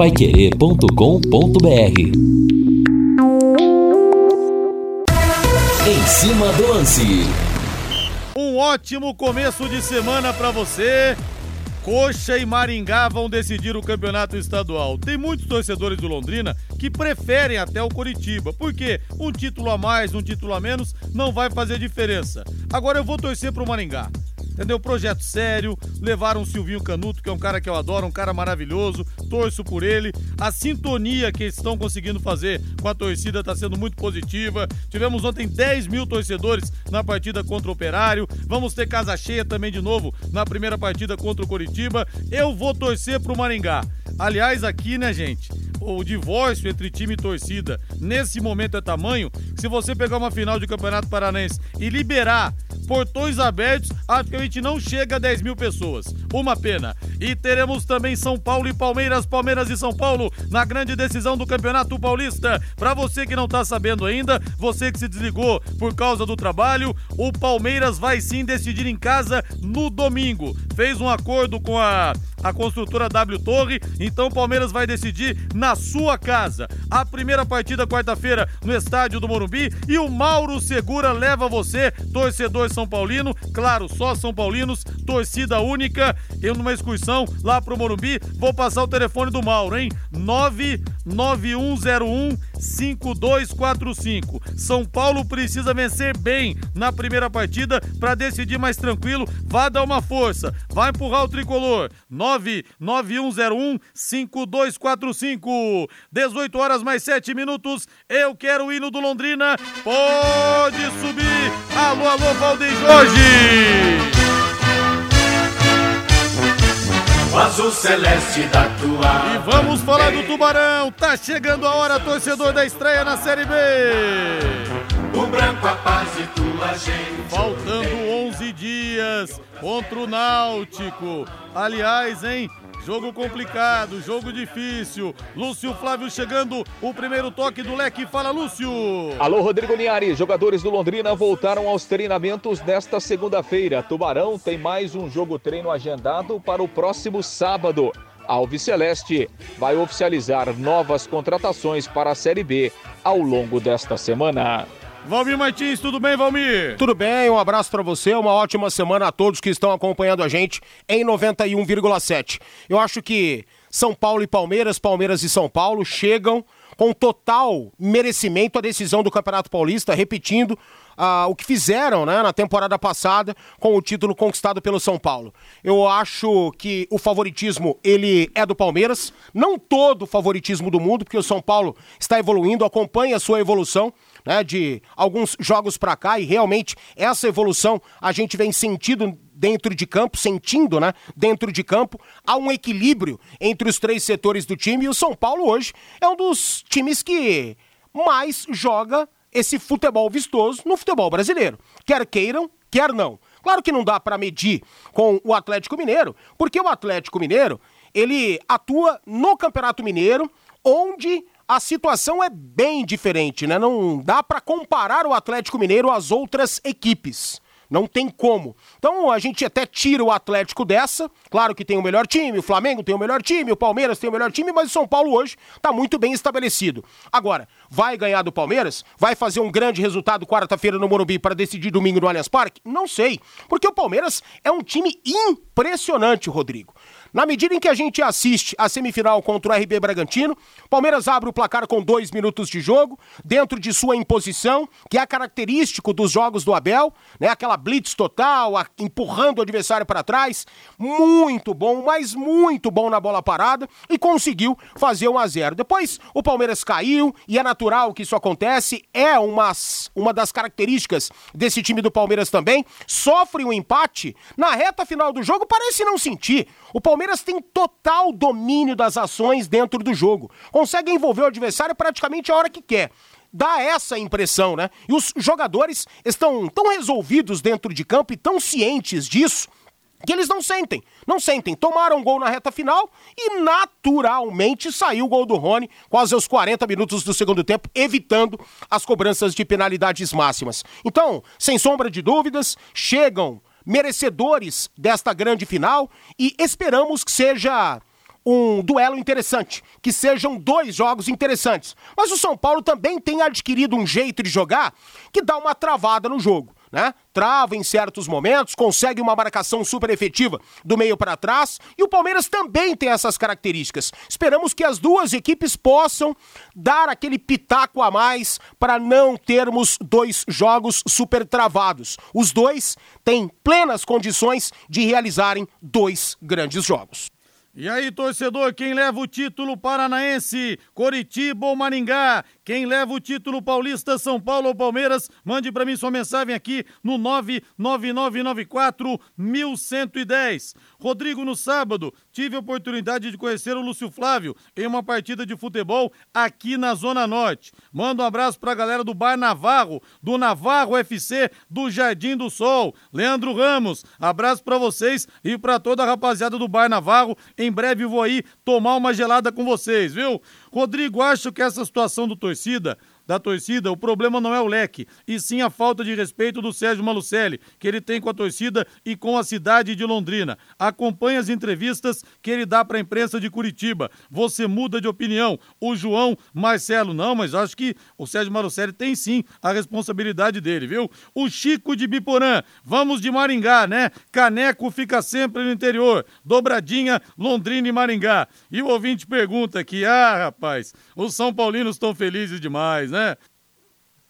paiquerê.com.br Em cima do lance. Um ótimo começo de semana para você. Coxa e Maringá vão decidir o campeonato estadual. Tem muitos torcedores do Londrina que preferem até o Coritiba, porque um título a mais, um título a menos não vai fazer diferença. Agora eu vou torcer pro Maringá entendeu? Projeto sério, levaram o Silvinho Canuto, que é um cara que eu adoro, um cara maravilhoso, torço por ele. A sintonia que eles estão conseguindo fazer com a torcida está sendo muito positiva. Tivemos ontem 10 mil torcedores na partida contra o Operário. Vamos ter casa cheia também de novo na primeira partida contra o Coritiba. Eu vou torcer pro Maringá. Aliás, aqui, né, gente? O divórcio entre time e torcida nesse momento é tamanho se você pegar uma final de Campeonato Paranense e liberar portões abertos, acho que a gente não chega a 10 mil pessoas. Uma pena. E teremos também São Paulo e Palmeiras, Palmeiras e São Paulo na grande decisão do Campeonato Paulista. Para você que não tá sabendo ainda, você que se desligou por causa do trabalho, o Palmeiras vai sim decidir em casa no domingo. Fez um acordo com a a construtora W Torre. Então o Palmeiras vai decidir na sua casa. A primeira partida quarta-feira no estádio do Morumbi e o Mauro Segura leva você, torcedor São Paulino, claro, só São Paulinos, torcida única. Eu numa excursão lá pro Morumbi, vou passar o telefone do Mauro, hein? 99101 5245. São Paulo precisa vencer bem na primeira partida para decidir mais tranquilo. Vá dar uma força, vai empurrar o tricolor. 99101 5245. 18 horas mais 7 minutos. Eu quero o hino do Londrina. Pode subir. Alô, alô, Valdeir Jorge. o azul celeste da tua. E vamos falar do Tubarão. Tá chegando a hora, torcedor da estreia na Série B. O branco a paz e tua gente. Faltando 11 dias contra o Náutico. Aliás, hein? Jogo complicado, jogo difícil. Lúcio Flávio chegando, o primeiro toque do leque. Fala, Lúcio. Alô, Rodrigo Niari. Jogadores do Londrina voltaram aos treinamentos nesta segunda-feira. Tubarão tem mais um jogo treino agendado para o próximo sábado. Alves Celeste vai oficializar novas contratações para a Série B ao longo desta semana. Valmir Martins, tudo bem, Valmir? Tudo bem, um abraço para você, uma ótima semana a todos que estão acompanhando a gente em 91,7. Eu acho que São Paulo e Palmeiras, Palmeiras e São Paulo chegam com total merecimento à decisão do Campeonato Paulista, repetindo uh, o que fizeram né, na temporada passada com o título conquistado pelo São Paulo. Eu acho que o favoritismo ele é do Palmeiras, não todo o favoritismo do mundo, porque o São Paulo está evoluindo, acompanha a sua evolução né, de alguns jogos para cá e realmente essa evolução a gente vem sentindo dentro de campo, sentindo, né, dentro de campo, há um equilíbrio entre os três setores do time e o São Paulo hoje é um dos times que mais joga esse futebol vistoso no futebol brasileiro. Quer queiram, quer não. Claro que não dá para medir com o Atlético Mineiro, porque o Atlético Mineiro, ele atua no Campeonato Mineiro, onde a situação é bem diferente, né? Não dá para comparar o Atlético Mineiro às outras equipes. Não tem como. Então a gente até tira o Atlético dessa. Claro que tem o melhor time, o Flamengo tem o melhor time, o Palmeiras tem o melhor time, mas o São Paulo hoje está muito bem estabelecido. Agora, vai ganhar do Palmeiras? Vai fazer um grande resultado quarta-feira no Morumbi para decidir domingo no Allianz Parque? Não sei. Porque o Palmeiras é um time impressionante, Rodrigo. Na medida em que a gente assiste a semifinal contra o RB Bragantino, Palmeiras abre o placar com dois minutos de jogo, dentro de sua imposição, que é característico dos jogos do Abel, né? Aquela blitz total, a, empurrando o adversário para trás. Muito bom, mas muito bom na bola parada e conseguiu fazer 1 a 0. Depois o Palmeiras caiu e é natural que isso acontece, é uma, uma das características desse time do Palmeiras também. Sofre um empate na reta final do jogo, parece não sentir. O Palmeiras tem total domínio das ações dentro do jogo. Consegue envolver o adversário praticamente a hora que quer dá essa impressão, né? E os jogadores estão tão resolvidos dentro de campo e tão cientes disso que eles não sentem, não sentem. Tomaram um gol na reta final e naturalmente saiu o gol do Rony quase aos 40 minutos do segundo tempo, evitando as cobranças de penalidades máximas. Então, sem sombra de dúvidas, chegam merecedores desta grande final e esperamos que seja um duelo interessante, que sejam dois jogos interessantes. Mas o São Paulo também tem adquirido um jeito de jogar que dá uma travada no jogo né? Trava em certos momentos, consegue uma marcação super efetiva do meio para trás e o Palmeiras também tem essas características. Esperamos que as duas equipes possam dar aquele pitaco a mais para não termos dois jogos super travados. Os dois têm plenas condições de realizarem dois grandes jogos. E aí, torcedor, quem leva o título paranaense? Coritiba ou Maringá? Quem leva o título paulista, São Paulo ou Palmeiras? Mande para mim sua mensagem aqui no 99994 1110. Rodrigo, no sábado, tive a oportunidade de conhecer o Lúcio Flávio em uma partida de futebol aqui na Zona Norte. Manda um abraço pra galera do Bar Navarro, do Navarro FC, do Jardim do Sol. Leandro Ramos, abraço para vocês e para toda a rapaziada do Bar Navarro. Em breve vou aí tomar uma gelada com vocês, viu? Rodrigo, acho que essa situação do torcida da torcida, o problema não é o leque, e sim a falta de respeito do Sérgio Malucelli, que ele tem com a torcida e com a cidade de Londrina. Acompanhe as entrevistas que ele dá para a imprensa de Curitiba. Você muda de opinião. O João Marcelo, não, mas acho que o Sérgio Malucelli tem sim a responsabilidade dele, viu? O Chico de Biporã, vamos de Maringá, né? Caneco fica sempre no interior. Dobradinha, Londrina e Maringá. E o ouvinte pergunta aqui, ah, rapaz, os São Paulinos estão felizes demais, né? Né?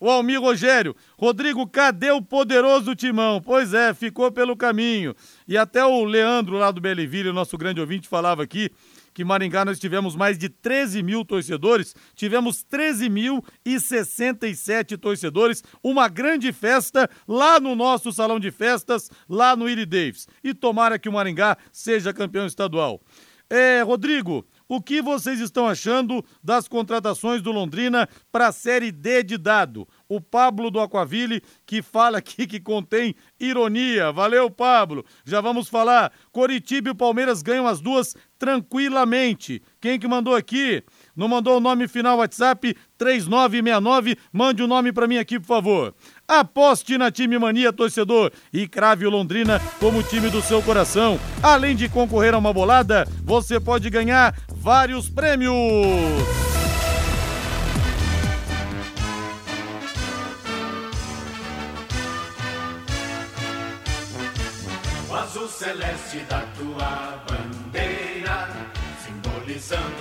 O Almir Rogério, Rodrigo, cadê o poderoso Timão? Pois é, ficou pelo caminho. E até o Leandro lá do Belleville, nosso grande ouvinte, falava aqui que Maringá nós tivemos mais de 13 mil torcedores, tivemos 13.067 torcedores, uma grande festa lá no nosso salão de festas, lá no Iri Davis. E tomara que o Maringá seja campeão estadual. É, Rodrigo, o que vocês estão achando das contratações do Londrina para a Série D de dado? O Pablo do Aquaville, que fala aqui que contém ironia. Valeu, Pablo. Já vamos falar. Coritiba e Palmeiras ganham as duas tranquilamente. Quem que mandou aqui? Não mandou o nome final WhatsApp 3969. Mande o um nome para mim aqui, por favor. Aposte na Time Mania, torcedor, e crave o Londrina como time do seu coração. Além de concorrer a uma bolada, você pode ganhar vários prêmios. O azul celeste da tua bandeira, simbolizando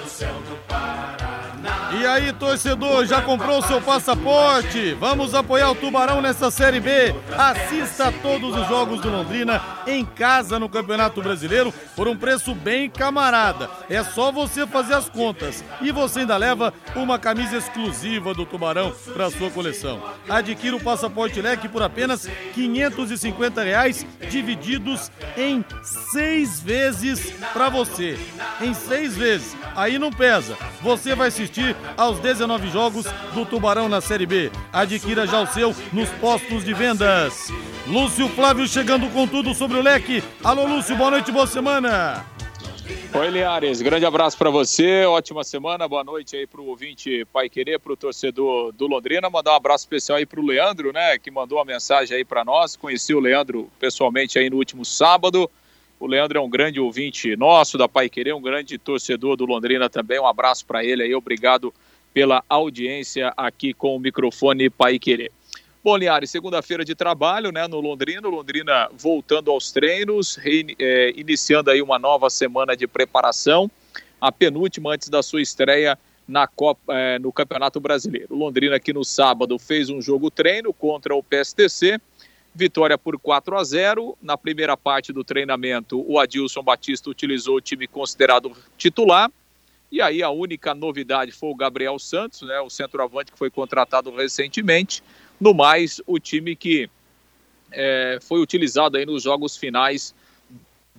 E aí, torcedor, já comprou seu passaporte? Vamos apoiar o Tubarão nessa Série B. Assista a todos os jogos do Londrina em casa no Campeonato Brasileiro por um preço bem camarada. É só você fazer as contas e você ainda leva uma camisa exclusiva do Tubarão para sua coleção. Adquira o passaporte leque por apenas 550 reais, divididos em seis vezes para você. Em seis vezes. Aí não pesa. Você vai assistir aos 19 jogos do Tubarão na Série B. Adquira já o seu nos postos de vendas. Lúcio Flávio chegando com tudo sobre o leque. Alô, Lúcio, boa noite, boa semana. Oi, Liares, grande abraço para você, ótima semana, boa noite aí pro ouvinte Pai Querer, pro torcedor do Londrina, mandar um abraço especial aí pro Leandro, né, que mandou uma mensagem aí para nós, conheci o Leandro pessoalmente aí no último sábado, o Leandro é um grande ouvinte nosso da Pai Querer, um grande torcedor do Londrina também. Um abraço para ele aí, obrigado pela audiência aqui com o microfone Pai Querer. Bom, Linhares, segunda-feira de trabalho né, no Londrina, Londrina voltando aos treinos, rein, é, iniciando aí uma nova semana de preparação, a penúltima antes da sua estreia na Copa, é, no Campeonato Brasileiro. Londrina aqui no sábado fez um jogo treino contra o PSTC, Vitória por 4 a 0. Na primeira parte do treinamento, o Adilson Batista utilizou o time considerado titular. E aí a única novidade foi o Gabriel Santos, né, o centroavante que foi contratado recentemente. No mais, o time que é, foi utilizado aí nos jogos finais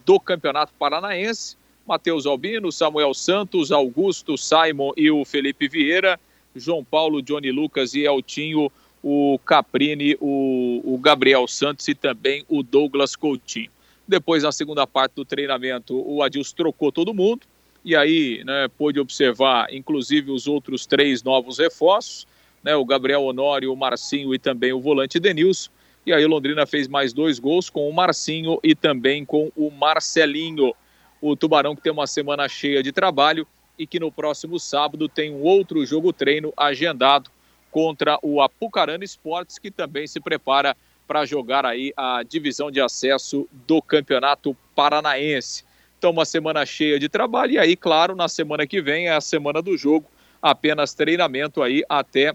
do Campeonato Paranaense. Matheus Albino, Samuel Santos, Augusto, Simon e o Felipe Vieira, João Paulo, Johnny Lucas e Eltinho o Caprini, o, o Gabriel Santos e também o Douglas Coutinho. Depois, na segunda parte do treinamento, o Adilson trocou todo mundo e aí né, pôde observar, inclusive, os outros três novos reforços, né, o Gabriel Honório, o Marcinho e também o volante Denilson. E aí Londrina fez mais dois gols com o Marcinho e também com o Marcelinho. O Tubarão que tem uma semana cheia de trabalho e que no próximo sábado tem um outro jogo treino agendado contra o Apucarana Esportes, que também se prepara para jogar aí a divisão de acesso do Campeonato Paranaense. Então, uma semana cheia de trabalho, e aí, claro, na semana que vem é a semana do jogo, apenas treinamento aí até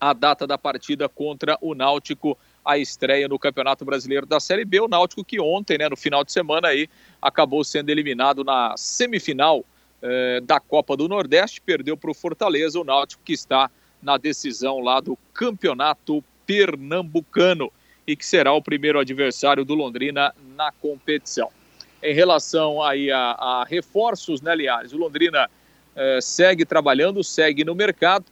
a data da partida contra o Náutico, a estreia no Campeonato Brasileiro da Série B. O Náutico que ontem, né, no final de semana aí, acabou sendo eliminado na semifinal eh, da Copa do Nordeste, perdeu para o Fortaleza, o Náutico que está na decisão lá do Campeonato Pernambucano e que será o primeiro adversário do Londrina na competição. Em relação aí a, a reforços, né, Liares? O Londrina eh, segue trabalhando, segue no mercado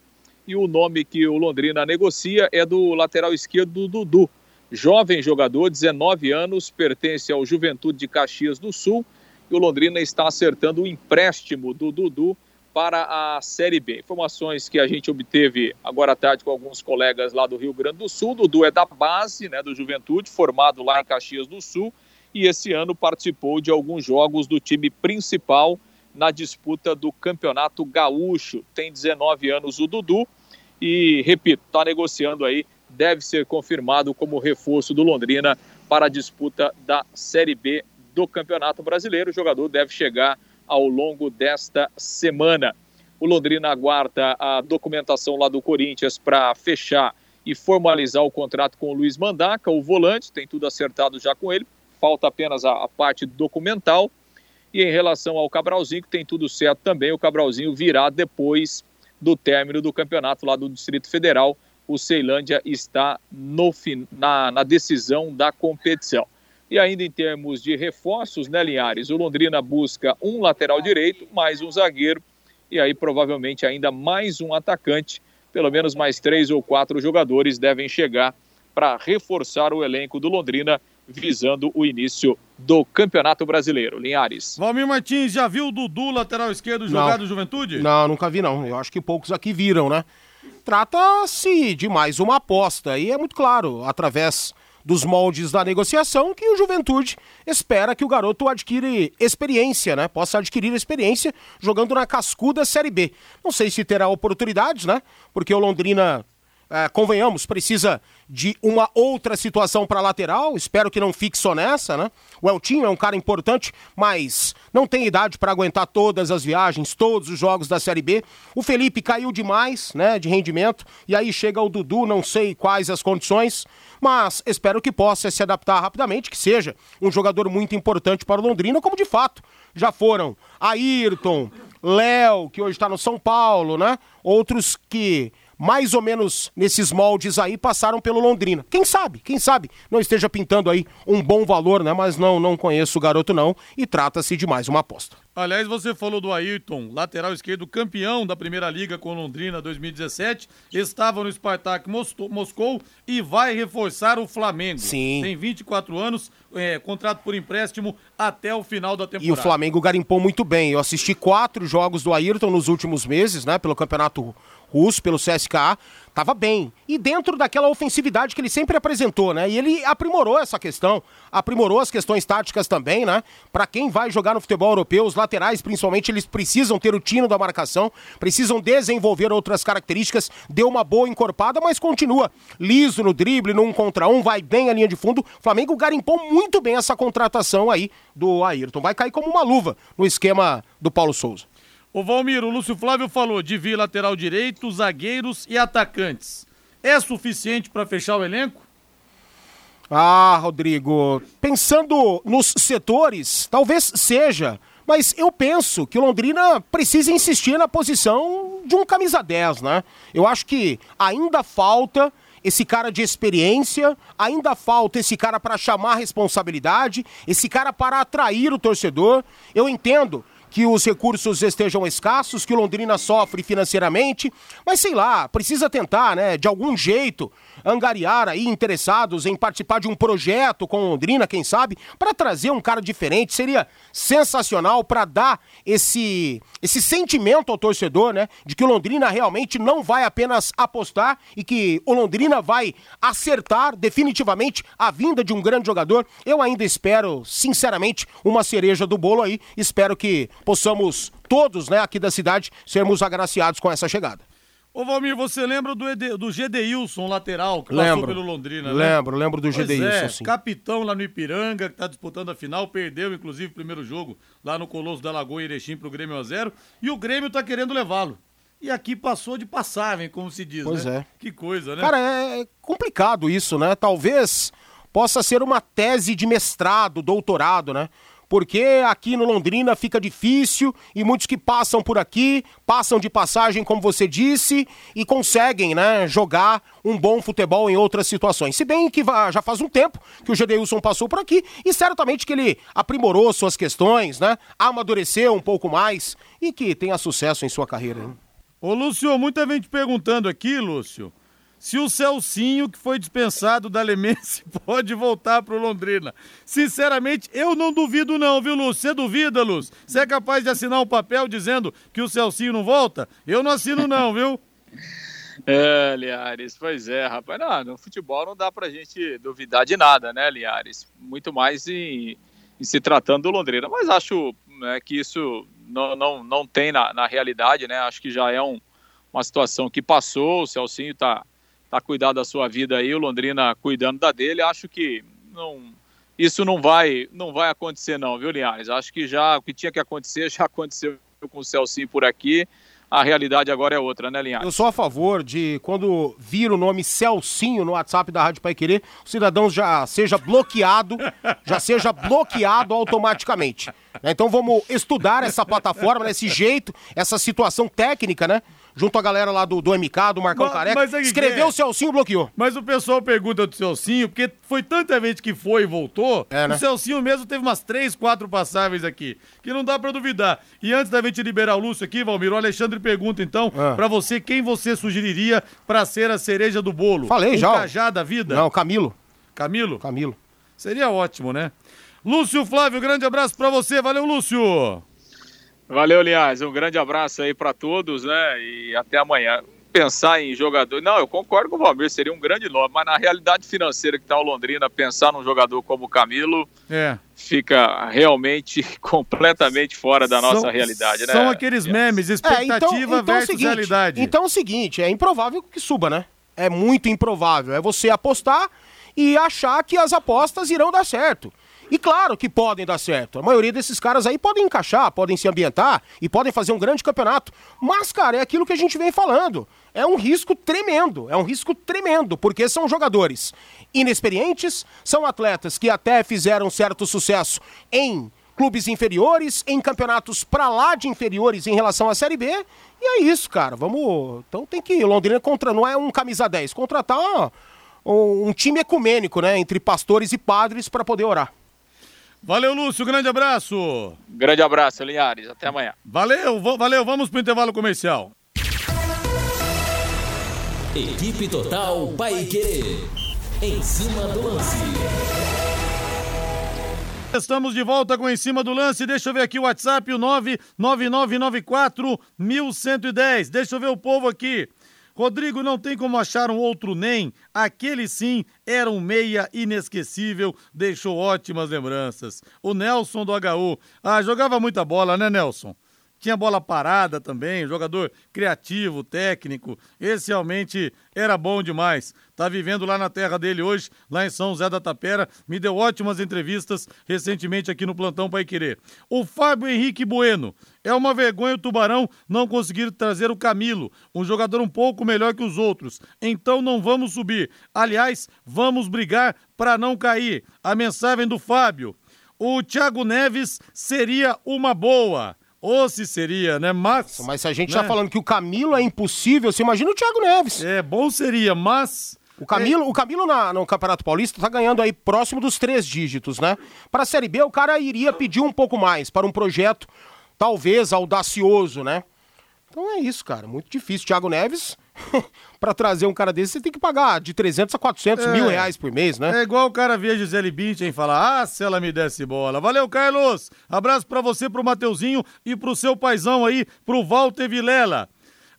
e o nome que o Londrina negocia é do lateral esquerdo do Dudu. Jovem jogador, 19 anos, pertence ao Juventude de Caxias do Sul e o Londrina está acertando o empréstimo do Dudu para a Série B. Informações que a gente obteve agora à tarde com alguns colegas lá do Rio Grande do Sul. Dudu é da base, né, do Juventude, formado lá em Caxias do Sul e esse ano participou de alguns jogos do time principal na disputa do Campeonato Gaúcho. Tem 19 anos o Dudu e, repito, está negociando aí, deve ser confirmado como reforço do Londrina para a disputa da Série B do Campeonato Brasileiro. O jogador deve chegar ao longo desta semana. O Londrina aguarda a documentação lá do Corinthians para fechar e formalizar o contrato com o Luiz Mandaca, o volante, tem tudo acertado já com ele, falta apenas a, a parte documental. E em relação ao Cabralzinho, que tem tudo certo também, o Cabralzinho virá depois do término do campeonato lá do Distrito Federal. O Ceilândia está no, na, na decisão da competição. E ainda em termos de reforços, né, Linhares? O Londrina busca um lateral direito, mais um zagueiro, e aí provavelmente ainda mais um atacante. Pelo menos mais três ou quatro jogadores devem chegar para reforçar o elenco do Londrina visando o início do Campeonato Brasileiro. Linhares. Valmir Martins, já viu o Dudu, lateral esquerdo, jogar do Juventude? Não, nunca vi não. Eu acho que poucos aqui viram, né? Trata-se de mais uma aposta e é muito claro, através dos moldes da negociação, que o Juventude espera que o garoto adquire experiência, né? Possa adquirir experiência jogando na cascuda Série B. Não sei se terá oportunidades, né? Porque o Londrina é, convenhamos, precisa de uma outra situação para lateral. Espero que não fique só nessa, né? O Eltinho é um cara importante, mas não tem idade para aguentar todas as viagens, todos os jogos da Série B. O Felipe caiu demais, né, de rendimento, e aí chega o Dudu, não sei quais as condições, mas espero que possa se adaptar rapidamente, que seja um jogador muito importante para o Londrina, como de fato já foram Ayrton, Léo, que hoje está no São Paulo, né? Outros que mais ou menos nesses moldes aí, passaram pelo Londrina. Quem sabe, quem sabe não esteja pintando aí um bom valor, né? Mas não, não conheço o garoto não e trata-se de mais uma aposta. Aliás, você falou do Ayrton, lateral esquerdo campeão da Primeira Liga com Londrina 2017, estava no Spartak Moscou e vai reforçar o Flamengo. Sim. Tem 24 anos, é, contrato por empréstimo até o final da temporada. E o Flamengo garimpou muito bem. Eu assisti quatro jogos do Ayrton nos últimos meses, né, pelo Campeonato russo, pelo CSKA, estava bem. E dentro daquela ofensividade que ele sempre apresentou, né? E ele aprimorou essa questão, aprimorou as questões táticas também, né? Para quem vai jogar no futebol europeu, os laterais, principalmente, eles precisam ter o tino da marcação, precisam desenvolver outras características, deu uma boa encorpada, mas continua liso no drible, no um contra um, vai bem a linha de fundo. O Flamengo garimpou muito bem essa contratação aí do Ayrton. Vai cair como uma luva no esquema do Paulo Souza. O Valmir, o Lúcio Flávio falou de vir lateral direito, zagueiros e atacantes. É suficiente para fechar o elenco? Ah, Rodrigo, pensando nos setores, talvez seja. Mas eu penso que o Londrina precisa insistir na posição de um camisa 10, né? Eu acho que ainda falta esse cara de experiência, ainda falta esse cara para chamar a responsabilidade, esse cara para atrair o torcedor. Eu entendo que os recursos estejam escassos, que Londrina sofre financeiramente, mas sei lá, precisa tentar, né, de algum jeito, angariar aí interessados em participar de um projeto com Londrina, quem sabe, para trazer um cara diferente. Seria sensacional para dar esse esse sentimento ao torcedor, né, de que o Londrina realmente não vai apenas apostar e que o Londrina vai acertar definitivamente a vinda de um grande jogador. Eu ainda espero, sinceramente, uma cereja do bolo aí. Espero que possamos todos, né, aqui da cidade, sermos agraciados com essa chegada. Ô Valmir, você lembra do, ED, do Gedeilson, lateral, que lembro, passou pelo Londrina, né? Lembro, lembro do Gedeilson, é, sim. capitão lá no Ipiranga, que tá disputando a final, perdeu inclusive o primeiro jogo lá no Colosso da Lagoa Erechim pro Grêmio a 0 e o Grêmio tá querendo levá-lo. E aqui passou de passagem, como se diz, pois né? é. Que coisa, né? Cara, é complicado isso, né? Talvez possa ser uma tese de mestrado, doutorado, né? Porque aqui no Londrina fica difícil e muitos que passam por aqui, passam de passagem, como você disse, e conseguem, né, jogar um bom futebol em outras situações. Se bem que já faz um tempo que o Gedeilson passou por aqui e certamente que ele aprimorou suas questões, né, amadureceu um pouco mais e que tenha sucesso em sua carreira. Hein? Ô Lúcio, muita gente perguntando aqui, Lúcio, se o Celcinho, que foi dispensado da Lemense, pode voltar pro Londrina. Sinceramente, eu não duvido não, viu, Lúcio? Você duvida, Lúcio? Você é capaz de assinar um papel dizendo que o Celcinho não volta? Eu não assino não, viu? É, Liares, pois é, rapaz. Não, no futebol não dá pra gente duvidar de nada, né, Liares? Muito mais em, em se tratando do Londrina. Mas acho né, que isso não, não, não tem na, na realidade, né? Acho que já é um, uma situação que passou, o Celcinho tá tá cuidando da sua vida aí, o Londrina cuidando da dele. Acho que não, isso não vai, não vai acontecer não, viu, Linhares? Acho que já o que tinha que acontecer já aconteceu com o Celcinho por aqui. A realidade agora é outra, né, Linhares? Eu sou a favor de, quando vir o nome Celcinho no WhatsApp da Rádio Pai Querer, o cidadão já seja bloqueado, já seja bloqueado automaticamente. Então vamos estudar essa plataforma, né, esse jeito, essa situação técnica, né? Junto à galera lá do, do MK, do Marcão mas, Careca. Mas é escreveu é. o Celcinho bloqueou. Mas o pessoal pergunta do Celcinho, porque foi tanta gente que foi e voltou, é, né? o Celcinho mesmo teve umas três, quatro passáveis aqui, que não dá pra duvidar. E antes da gente liberar o Lúcio aqui, Valmir, o Alexandre pergunta então, é. pra você, quem você sugeriria pra ser a cereja do bolo? Falei um já. Cajá da vida? Não, Camilo. Camilo? Camilo. Seria ótimo, né? Lúcio Flávio, grande abraço pra você. Valeu, Lúcio. Valeu, Linhares. Um grande abraço aí para todos, né? E até amanhã. Pensar em jogador. Não, eu concordo com o Valmir, seria um grande nome, mas na realidade financeira que está o Londrina, pensar num jogador como o Camilo é. fica realmente completamente fora da nossa são, realidade, né? São aqueles memes, expectativa é, então, então versus seguinte, realidade. Então é o seguinte, é improvável que suba, né? É muito improvável. É você apostar e achar que as apostas irão dar certo. E claro que podem dar certo. A maioria desses caras aí podem encaixar, podem se ambientar e podem fazer um grande campeonato. Mas, cara, é aquilo que a gente vem falando. É um risco tremendo, é um risco tremendo, porque são jogadores inexperientes, são atletas que até fizeram certo sucesso em clubes inferiores, em campeonatos para lá de inferiores em relação à Série B. E é isso, cara. Vamos. Então tem que. Londrina contra. Não é um camisa 10, contratar um, um time ecumênico, né? Entre pastores e padres para poder orar. Valeu, Lúcio. Grande abraço. Grande abraço, Linhares. Até amanhã. Valeu, valeu. Vamos pro intervalo comercial. Equipe Total Paique. Em cima do lance. Estamos de volta com Em Cima do Lance. Deixa eu ver aqui o WhatsApp, o 99994 1110. Deixa eu ver o povo aqui. Rodrigo, não tem como achar um outro nem. Aquele sim era um meia inesquecível, deixou ótimas lembranças. O Nelson do HU. Ah, jogava muita bola, né, Nelson? Tinha bola parada também, jogador criativo, técnico. Esse realmente era bom demais. Tá vivendo lá na terra dele hoje, lá em São José da Tapera. Me deu ótimas entrevistas recentemente aqui no Plantão Pai Querer. O Fábio Henrique Bueno. É uma vergonha o Tubarão não conseguir trazer o Camilo, um jogador um pouco melhor que os outros. Então não vamos subir. Aliás, vamos brigar para não cair. A mensagem do Fábio. O Thiago Neves seria uma boa. Ou se seria, né? Mas. Mas se a gente tá né? tá falando que o Camilo é impossível, você imagina o Thiago Neves. É, bom seria, mas. O Camilo, é... o Camilo na, no Campeonato Paulista tá ganhando aí próximo dos três dígitos, né? Para a Série B, o cara iria pedir um pouco mais para um projeto talvez audacioso, né? Então é isso, cara. Muito difícil. Thiago Neves, para trazer um cara desse, você tem que pagar de 300 a 400 é, mil reais por mês, né? É igual o cara via Gisele Bündchen falar, ah, se ela me desse bola. Valeu, Carlos. Abraço para você, pro Mateuzinho e pro seu paizão aí, pro Walter Vilela.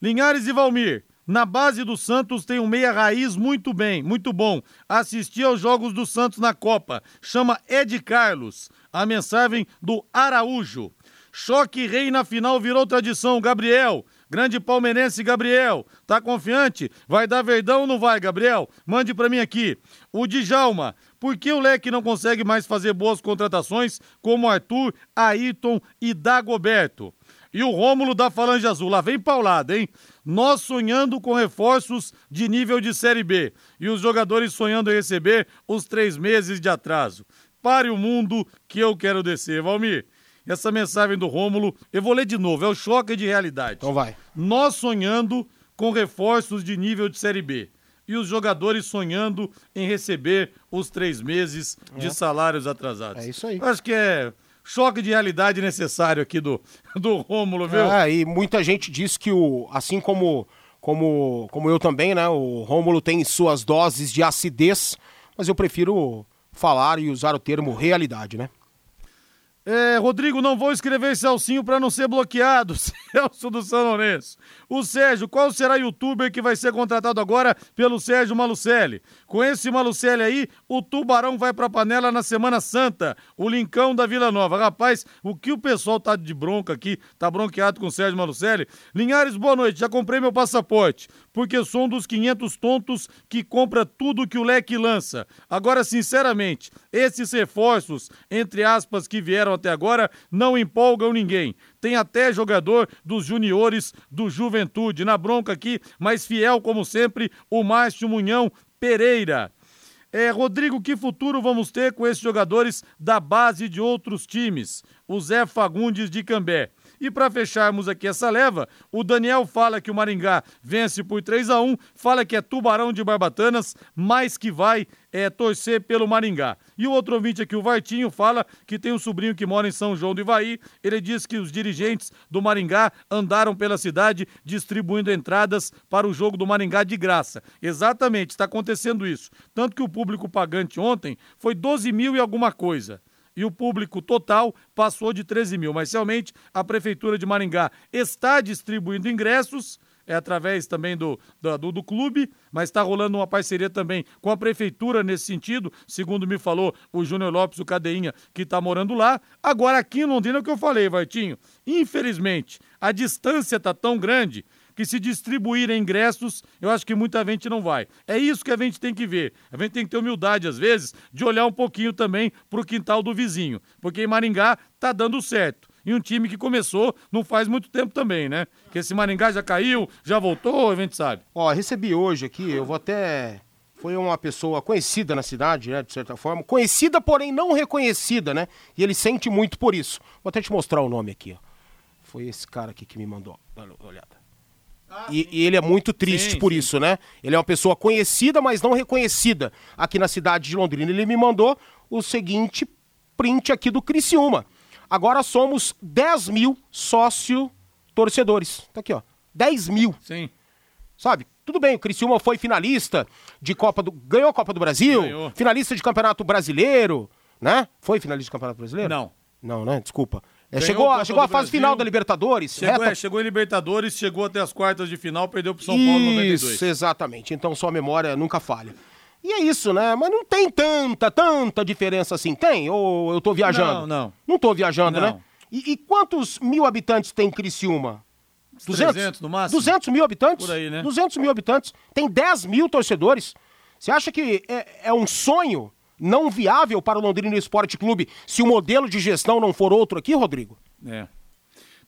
Linhares e Valmir. Na base do Santos tem um meia raiz muito bem, muito bom. Assisti aos jogos do Santos na Copa. Chama Ed Carlos. A mensagem do Araújo. Choque rei na final virou tradição, Gabriel. Grande palmeirense Gabriel. Tá confiante? Vai dar verdão ou não vai, Gabriel? Mande para mim aqui. O Djalma. Por que o Leque não consegue mais fazer boas contratações como Arthur, Ayrton e Dagoberto? E o Rômulo da Falange Azul. Lá vem paulada, hein? Nós sonhando com reforços de nível de Série B. E os jogadores sonhando em receber os três meses de atraso. Pare o mundo que eu quero descer. Valmir, essa mensagem do Rômulo, eu vou ler de novo. É o choque de realidade. Então vai. Nós sonhando com reforços de nível de Série B e os jogadores sonhando em receber os três meses é. de salários atrasados. É isso aí. Acho que é choque de realidade necessário aqui do, do Rômulo, viu? É, e muita gente diz que o, assim como, como, como eu também, né, o Rômulo tem suas doses de acidez, mas eu prefiro falar e usar o termo realidade, né? É, Rodrigo, não vou escrever Celcinho para não ser bloqueado. Celso do São Lourenço. O Sérgio, qual será o youtuber que vai ser contratado agora pelo Sérgio Malucelli? Com esse Malucelli aí, o Tubarão vai pra panela na Semana Santa. O Lincão da Vila Nova. Rapaz, o que o pessoal tá de bronca aqui, tá bronqueado com o Sérgio Malucelli? Linhares, boa noite. Já comprei meu passaporte, porque sou um dos 500 tontos que compra tudo que o leque lança. Agora, sinceramente, esses reforços, entre aspas, que vieram até agora não empolgam ninguém. Tem até jogador dos juniores do Juventude. Na bronca aqui, mas fiel como sempre, o Márcio Munhão Pereira. É, Rodrigo, que futuro vamos ter com esses jogadores da base de outros times? O Zé Fagundes de Cambé. E para fecharmos aqui essa leva, o Daniel fala que o Maringá vence por 3 a 1 fala que é Tubarão de Barbatanas, mas que vai é, torcer pelo Maringá. E o outro ouvinte aqui, o Vartinho, fala que tem um sobrinho que mora em São João do Ivaí. Ele diz que os dirigentes do Maringá andaram pela cidade distribuindo entradas para o jogo do Maringá de graça. Exatamente, está acontecendo isso. Tanto que o público pagante ontem foi 12 mil e alguma coisa e o público total passou de 13 mil. Mas realmente a Prefeitura de Maringá está distribuindo ingressos. É através também do, do, do clube, mas está rolando uma parceria também com a prefeitura nesse sentido, segundo me falou o Júnior Lopes, o Cadeinha, que está morando lá. Agora, aqui em Londrina, é o que eu falei, Vartinho, infelizmente, a distância está tão grande que se distribuírem ingressos, eu acho que muita gente não vai. É isso que a gente tem que ver. A gente tem que ter humildade, às vezes, de olhar um pouquinho também para o quintal do vizinho. Porque em Maringá tá dando certo. E um time que começou não faz muito tempo também, né? Que esse Maringá já caiu, já voltou, a gente sabe. Ó, recebi hoje aqui, eu vou até foi uma pessoa conhecida na cidade, né, de certa forma. Conhecida, porém não reconhecida, né? E ele sente muito por isso. Vou até te mostrar o nome aqui, ó. Foi esse cara aqui que me mandou. Dá olhada. E, e, ele é muito triste sim, por sim. isso, né? Ele é uma pessoa conhecida, mas não reconhecida aqui na cidade de Londrina. Ele me mandou o seguinte print aqui do Criciúma. Agora somos 10 mil sócio torcedores. Tá aqui, ó. 10 mil. Sim. Sabe? Tudo bem, o Criciúma foi finalista de Copa do. Ganhou a Copa do Brasil, Ganhou. finalista de Campeonato Brasileiro, né? Foi finalista de Campeonato Brasileiro? Não. Não, né? Desculpa. É, chegou chegou à fase final da Libertadores. Chegou, é, chegou em Libertadores, chegou até as quartas de final, perdeu pro São Paulo em 92. Isso, exatamente. Então sua memória nunca falha. E é isso, né? Mas não tem tanta, tanta diferença assim. Tem? Ou eu tô viajando? Não, não. Não tô viajando, né? não. né? E, e, quantos mil habitantes tem Criciúma? 200? 300 no máximo? 200 mil habitantes? Por aí, né? 200 mil habitantes. Tem 10 mil torcedores. Você acha que é, é um sonho não viável para o Londrina Esporte Clube se o modelo de gestão não for outro aqui, Rodrigo? É.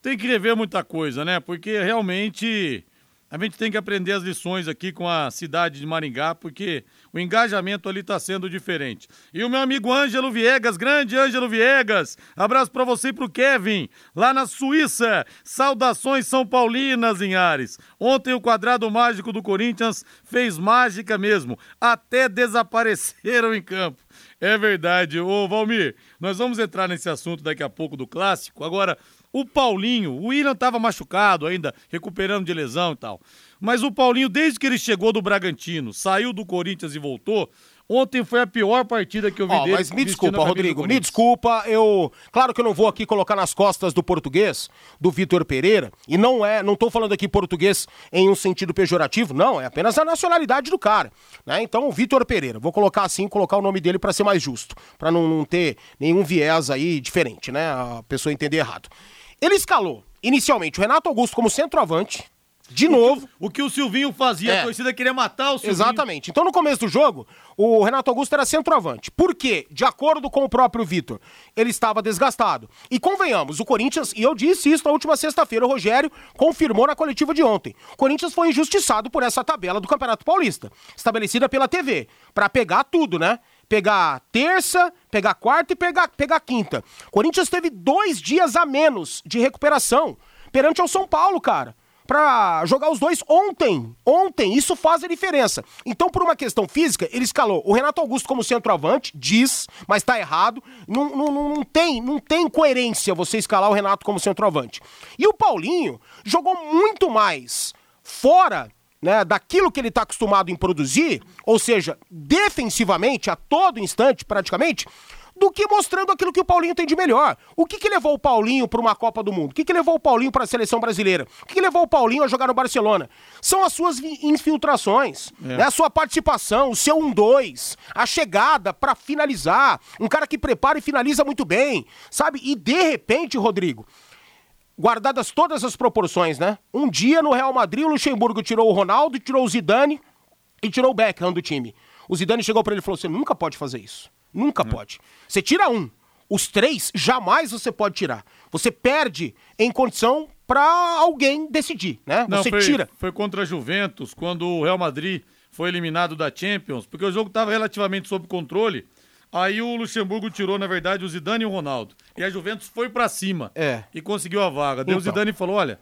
Tem que rever muita coisa, né? Porque realmente a gente tem que aprender as lições aqui com a cidade de Maringá, porque o engajamento ali está sendo diferente. E o meu amigo Ângelo Viegas, grande Ângelo Viegas, abraço para você e pro Kevin, lá na Suíça. Saudações São Paulinas, em Ares. Ontem o quadrado mágico do Corinthians fez mágica mesmo, até desapareceram em campo. É verdade. Ô, Valmir, nós vamos entrar nesse assunto daqui a pouco do clássico. Agora, O Paulinho, o William estava machucado ainda, recuperando de lesão e tal. Mas o Paulinho, desde que ele chegou do Bragantino, saiu do Corinthians e voltou, Ontem foi a pior partida que eu vi oh, dele. Mas me desculpa, Rodrigo, me desculpa, eu. Claro que eu não vou aqui colocar nas costas do português, do Vitor Pereira, e não é, não tô falando aqui português em um sentido pejorativo, não, é apenas a nacionalidade do cara. Né? Então, o Vitor Pereira, vou colocar assim, colocar o nome dele para ser mais justo, para não, não ter nenhum viés aí diferente, né? A pessoa entender errado. Ele escalou inicialmente o Renato Augusto como centroavante de novo. O que o Silvinho fazia, é. a torcida queria matar o Silvinho. Exatamente. Então, no começo do jogo, o Renato Augusto era centroavante. Por quê? De acordo com o próprio Vitor, ele estava desgastado. E convenhamos, o Corinthians, e eu disse isso na última sexta-feira, o Rogério confirmou na coletiva de ontem. O Corinthians foi injustiçado por essa tabela do Campeonato Paulista, estabelecida pela TV, para pegar tudo, né? Pegar terça, pegar quarta e pegar, pegar quinta. Corinthians teve dois dias a menos de recuperação perante ao São Paulo, cara para jogar os dois ontem. Ontem, isso faz a diferença. Então, por uma questão física, ele escalou o Renato Augusto como centroavante, diz, mas tá errado. Não, não, não, tem, não tem coerência você escalar o Renato como centroavante. E o Paulinho jogou muito mais fora né, daquilo que ele está acostumado em produzir, ou seja, defensivamente, a todo instante, praticamente, do que mostrando aquilo que o Paulinho tem de melhor. O que, que levou o Paulinho para uma Copa do Mundo? O que, que levou o Paulinho para a seleção brasileira? O que, que levou o Paulinho a jogar no Barcelona? São as suas infiltrações, é. né? a sua participação, o seu 1-2, a chegada para finalizar. Um cara que prepara e finaliza muito bem, sabe? E de repente, Rodrigo, guardadas todas as proporções, né? Um dia no Real Madrid, o Luxemburgo tirou o Ronaldo, tirou o Zidane e tirou o Beckham do time. O Zidane chegou para ele e falou: "Você nunca pode fazer isso. Nunca hum. pode. Você tira um. Os três, jamais você pode tirar. Você perde em condição para alguém decidir, né? Não, você foi, tira. Foi contra a Juventus, quando o Real Madrid foi eliminado da Champions, porque o jogo estava relativamente sob controle. Aí o Luxemburgo tirou, na verdade, o Zidane e o Ronaldo. E a Juventus foi para cima. É. E conseguiu a vaga. Então. o Zidane falou: olha,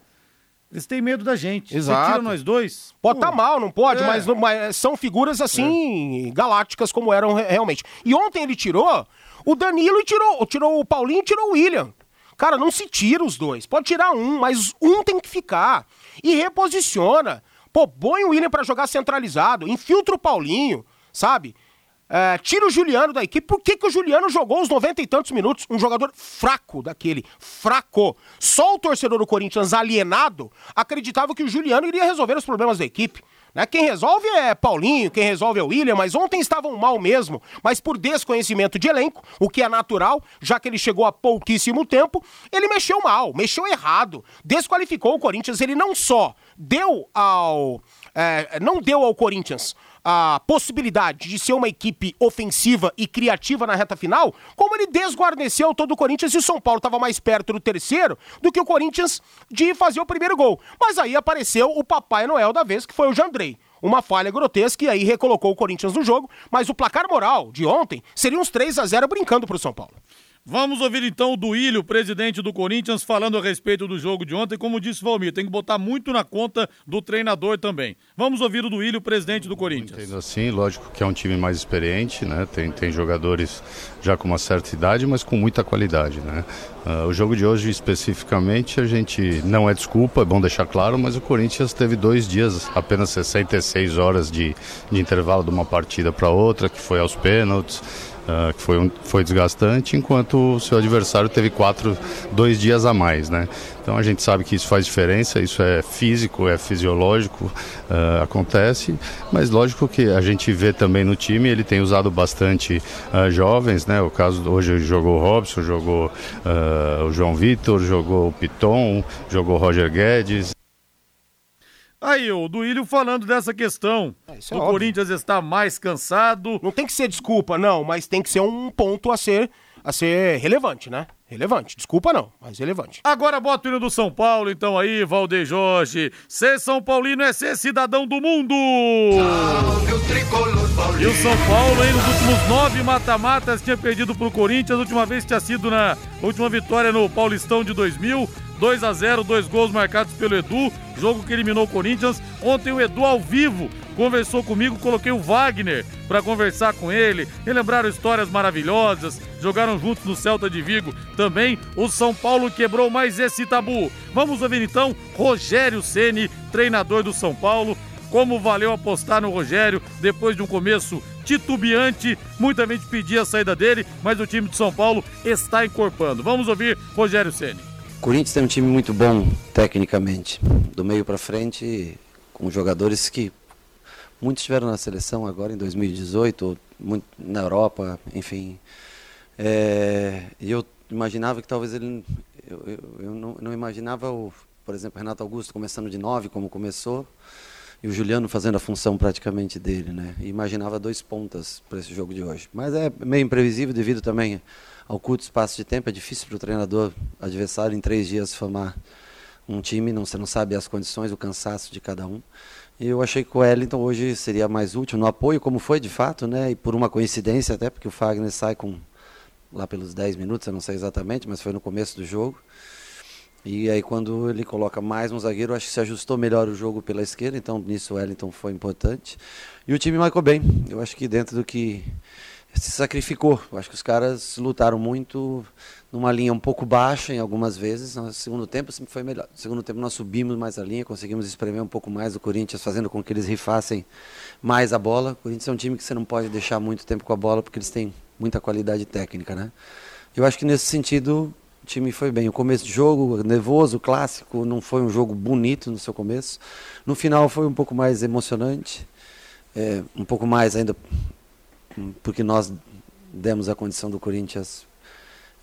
eles têm medo da gente. Exato. Você tira nós dois. Pode estar tá mal, não pode, é. mas, mas, são figuras assim, é. galácticas como eram realmente. E ontem ele tirou o Danilo e tirou, tirou o Paulinho e tirou o William. Cara, não se tira os dois. Pode tirar um, mas um tem que ficar. E reposiciona. Pô, põe o William para jogar centralizado, infiltra o Paulinho, sabe? É, tira o Juliano da equipe. Por que, que o Juliano jogou os 90 e tantos minutos? Um jogador fraco daquele. Fraco. Só o torcedor do Corinthians alienado acreditava que o Juliano iria resolver os problemas da equipe. Né? Quem resolve é Paulinho, quem resolve é o William, mas ontem estavam mal mesmo. Mas por desconhecimento de elenco, o que é natural, já que ele chegou há pouquíssimo tempo, ele mexeu mal, mexeu errado. Desqualificou o Corinthians. Ele não só deu ao. É, não deu ao Corinthians a possibilidade de ser uma equipe ofensiva e criativa na reta final, como ele desguarneceu todo o Corinthians e o São Paulo estava mais perto do terceiro do que o Corinthians de fazer o primeiro gol. Mas aí apareceu o Papai Noel da vez, que foi o Jandrei. Uma falha grotesca e aí recolocou o Corinthians no jogo, mas o placar moral de ontem seria uns 3 a 0 brincando para o São Paulo. Vamos ouvir então o Duílio, presidente do Corinthians, falando a respeito do jogo de ontem. Como disse Valmir, tem que botar muito na conta do treinador também. Vamos ouvir o Duílio, presidente do Corinthians. Entendo assim, lógico que é um time mais experiente, né? Tem, tem jogadores já com uma certa idade, mas com muita qualidade, né? Uh, o jogo de hoje especificamente a gente não é desculpa, é bom deixar claro, mas o Corinthians teve dois dias, apenas 66 horas de, de intervalo de uma partida para outra, que foi aos pênaltis uh, que foi, um, foi desgastante, enquanto o seu adversário teve quatro, dois dias a mais, né? Então a gente sabe que isso faz diferença, isso é físico, é fisiológico, uh, acontece, mas lógico que a gente vê também no time, ele tem usado bastante uh, jovens, né? O caso hoje jogou o Robson, jogou o João Vitor, jogou o Piton, jogou o Roger Guedes. Aí, o Duílio falando dessa questão. É, é o Corinthians está mais cansado. Não tem que ser desculpa, não, mas tem que ser um ponto a ser, a ser relevante, né? Relevante. Desculpa não, mas relevante. Agora bota o hino do São Paulo, então aí, Valdeir Jorge. Ser São Paulino é ser cidadão do mundo! E o São Paulo, aí, nos últimos nove mata-matas, tinha perdido pro Corinthians. A última vez tinha sido na última vitória no Paulistão de 2000 2 a 0 dois gols marcados pelo Edu, jogo que eliminou o Corinthians. Ontem o Edu ao vivo conversou comigo, coloquei o Wagner para conversar com ele, relembraram histórias maravilhosas, jogaram juntos no Celta de Vigo também. O São Paulo quebrou mais esse tabu. Vamos ouvir então Rogério Ceni, treinador do São Paulo. Como valeu apostar no Rogério depois de um começo titubeante. Muita gente pedia a saída dele, mas o time de São Paulo está encorpando. Vamos ouvir Rogério Ceni. Corinthians tem um time muito bom tecnicamente, do meio para frente, com jogadores que muitos estiveram na seleção agora em 2018, muito na Europa, enfim. É, e eu imaginava que talvez ele. Eu, eu, eu não, não, imaginava, o, por exemplo, Renato Augusto começando de nove, como começou e o Juliano fazendo a função praticamente dele, né? E imaginava dois pontas para esse jogo de hoje. Mas é meio imprevisível devido também ao curto espaço de tempo. É difícil para o treinador adversário em três dias formar um time. Não você não sabe as condições, o cansaço de cada um. E eu achei que o Wellington hoje seria mais útil no apoio, como foi de fato, né? E por uma coincidência até, porque o Fagner sai com lá pelos 10 minutos, eu não sei exatamente, mas foi no começo do jogo. E aí quando ele coloca mais um zagueiro, acho que se ajustou melhor o jogo pela esquerda, então nisso o Wellington foi importante. E o time marcou bem. Eu acho que dentro do que se sacrificou. Acho que os caras lutaram muito numa linha um pouco baixa em algumas vezes. No segundo tempo sempre foi melhor. No segundo tempo nós subimos mais a linha, conseguimos espremer um pouco mais o Corinthians, fazendo com que eles rifassem mais a bola. O Corinthians é um time que você não pode deixar muito tempo com a bola, porque eles têm muita qualidade técnica, né? Eu acho que nesse sentido o time foi bem. O começo de jogo, nervoso, clássico, não foi um jogo bonito no seu começo. No final foi um pouco mais emocionante, é, um pouco mais ainda, porque nós demos a condição do Corinthians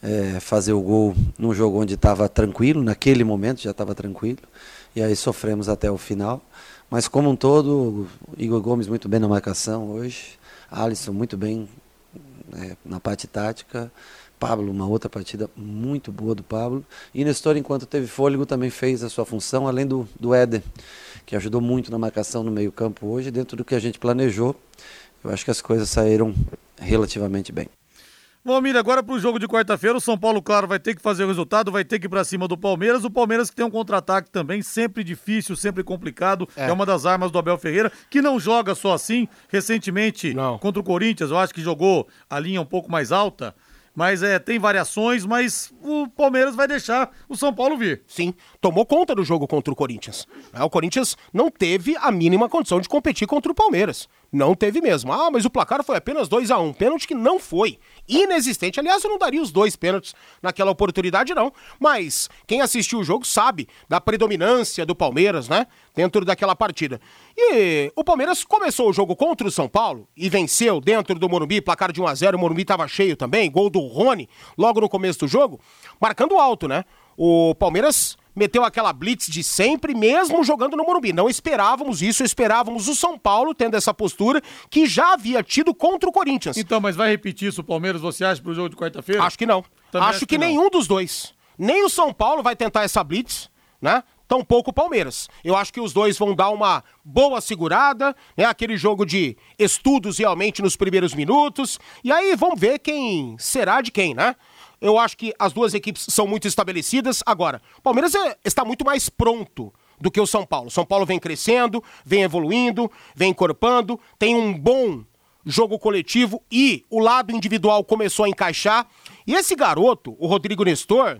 é, fazer o gol num jogo onde estava tranquilo, naquele momento já estava tranquilo, e aí sofremos até o final. Mas como um todo, Igor Gomes muito bem na marcação hoje, Alisson muito bem é, na parte tática. Pablo, uma outra partida muito boa do Pablo. E Nestor, enquanto teve fôlego, também fez a sua função, além do, do Éder, que ajudou muito na marcação no meio-campo hoje, dentro do que a gente planejou. Eu acho que as coisas saíram relativamente bem. Valmir, agora para o jogo de quarta-feira, o São Paulo, claro, vai ter que fazer o resultado, vai ter que ir para cima do Palmeiras. O Palmeiras que tem um contra-ataque também, sempre difícil, sempre complicado. É. é. uma das armas do Abel Ferreira, que não joga só assim. Recentemente, não. contra o Corinthians, eu acho que jogou a linha um pouco mais alta mas é, tem variações, mas o Palmeiras vai deixar o São Paulo vir. Sim, tomou conta do jogo contra o Corinthians. O Corinthians não teve a mínima condição de competir contra o Palmeiras. Não teve mesmo. Ah, mas o placar foi apenas 2 a 1 um. Pênalti que não foi. Inexistente. Aliás, eu não daria os dois pênaltis naquela oportunidade, não. Mas quem assistiu o jogo sabe da predominância do Palmeiras, né? Dentro daquela partida. E o Palmeiras começou o jogo contra o São Paulo e venceu dentro do Morumbi, placar de 1 a 0 O Morumbi estava cheio também, gol do Rony logo no começo do jogo, marcando alto, né? O Palmeiras meteu aquela blitz de sempre, mesmo jogando no Morumbi. Não esperávamos isso, esperávamos o São Paulo tendo essa postura que já havia tido contra o Corinthians. Então, mas vai repetir isso o Palmeiras, você acha, pro jogo de quarta-feira? Acho que não. Acho, acho que, que nenhum dos dois. Nem o São Paulo vai tentar essa blitz, né? Tampouco o Palmeiras. Eu acho que os dois vão dar uma boa segurada, né? Aquele jogo de estudos realmente nos primeiros minutos. E aí vamos ver quem será de quem, né? Eu acho que as duas equipes são muito estabelecidas. Agora, o Palmeiras é, está muito mais pronto do que o São Paulo. São Paulo vem crescendo, vem evoluindo, vem encorpando, tem um bom jogo coletivo e o lado individual começou a encaixar. E esse garoto, o Rodrigo Nestor,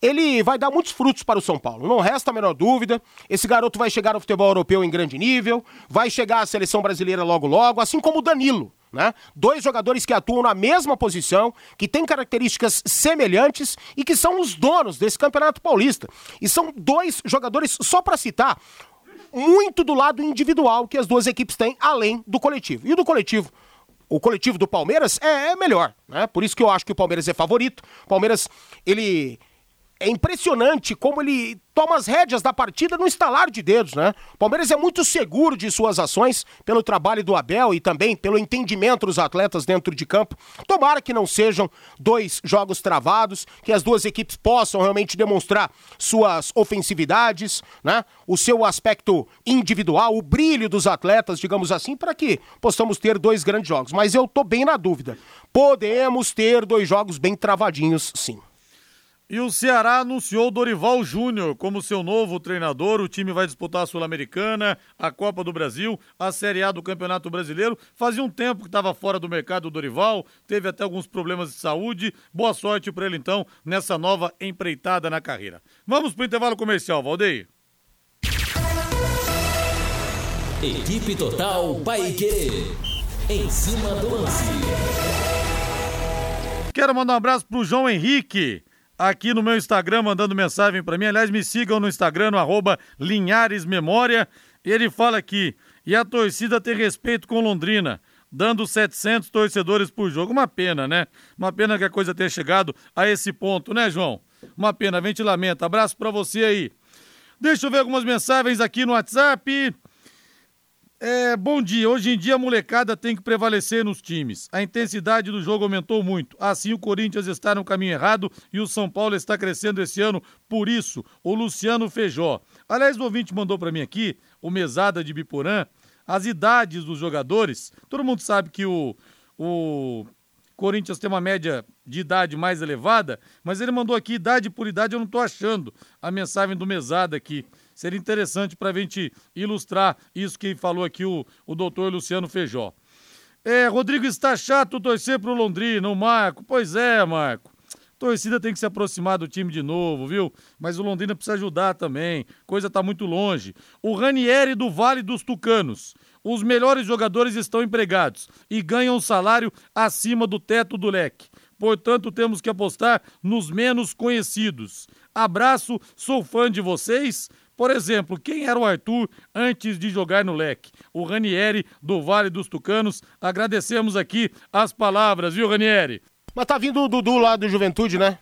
ele vai dar muitos frutos para o São Paulo, não resta a menor dúvida. Esse garoto vai chegar ao futebol europeu em grande nível, vai chegar à seleção brasileira logo logo, assim como o Danilo. Né? Dois jogadores que atuam na mesma posição, que têm características semelhantes e que são os donos desse Campeonato Paulista. E são dois jogadores, só para citar, muito do lado individual que as duas equipes têm, além do coletivo. E do coletivo, o coletivo do Palmeiras é, é melhor, né? Por isso que eu acho que o Palmeiras é favorito. O Palmeiras, ele é impressionante como ele toma as rédeas da partida no estalar de dedos, né? Palmeiras é muito seguro de suas ações pelo trabalho do Abel e também pelo entendimento dos atletas dentro de campo. Tomara que não sejam dois jogos travados, que as duas equipes possam realmente demonstrar suas ofensividades, né? O seu aspecto individual, o brilho dos atletas, digamos assim, para que possamos ter dois grandes jogos. Mas eu tô bem na dúvida. Podemos ter dois jogos bem travadinhos, sim. E o Ceará anunciou Dorival Júnior como seu novo treinador. O time vai disputar a Sul-Americana, a Copa do Brasil, a Série A do Campeonato Brasileiro. Fazia um tempo que estava fora do mercado o Dorival, teve até alguns problemas de saúde. Boa sorte para ele então nessa nova empreitada na carreira. Vamos para o intervalo comercial, Valdeir. Equipe Total Paique. Em cima do lance. Quero mandar um abraço pro João Henrique aqui no meu Instagram mandando mensagem para mim. Aliás, me sigam no Instagram, no arroba Linhares Memória. Ele fala aqui, e a torcida tem respeito com Londrina, dando 700 torcedores por jogo. Uma pena, né? Uma pena que a coisa tenha chegado a esse ponto, né, João? Uma pena, a gente lamenta. Abraço para você aí. Deixa eu ver algumas mensagens aqui no WhatsApp. É, bom dia. Hoje em dia a molecada tem que prevalecer nos times. A intensidade do jogo aumentou muito. Assim o Corinthians está no caminho errado e o São Paulo está crescendo esse ano. Por isso, o Luciano Feijó. Aliás, o ouvinte mandou para mim aqui, o Mesada de Biporã, as idades dos jogadores. Todo mundo sabe que o, o Corinthians tem uma média de idade mais elevada, mas ele mandou aqui idade por idade, eu não estou achando a mensagem do Mesada aqui. Seria interessante para a gente ilustrar isso que falou aqui o, o doutor Luciano Feijó. É, Rodrigo, está chato torcer para o Londrina, o Marco. Pois é, Marco. Torcida tem que se aproximar do time de novo, viu? Mas o Londrina precisa ajudar também. Coisa tá muito longe. O Ranieri do Vale dos Tucanos. Os melhores jogadores estão empregados e ganham salário acima do teto do leque. Portanto, temos que apostar nos menos conhecidos. Abraço, sou fã de vocês. Por exemplo, quem era o Arthur antes de jogar no leque? O Ranieri do Vale dos Tucanos. Agradecemos aqui as palavras, viu, Ranieri? Mas tá vindo o Dudu lá do Juventude, né?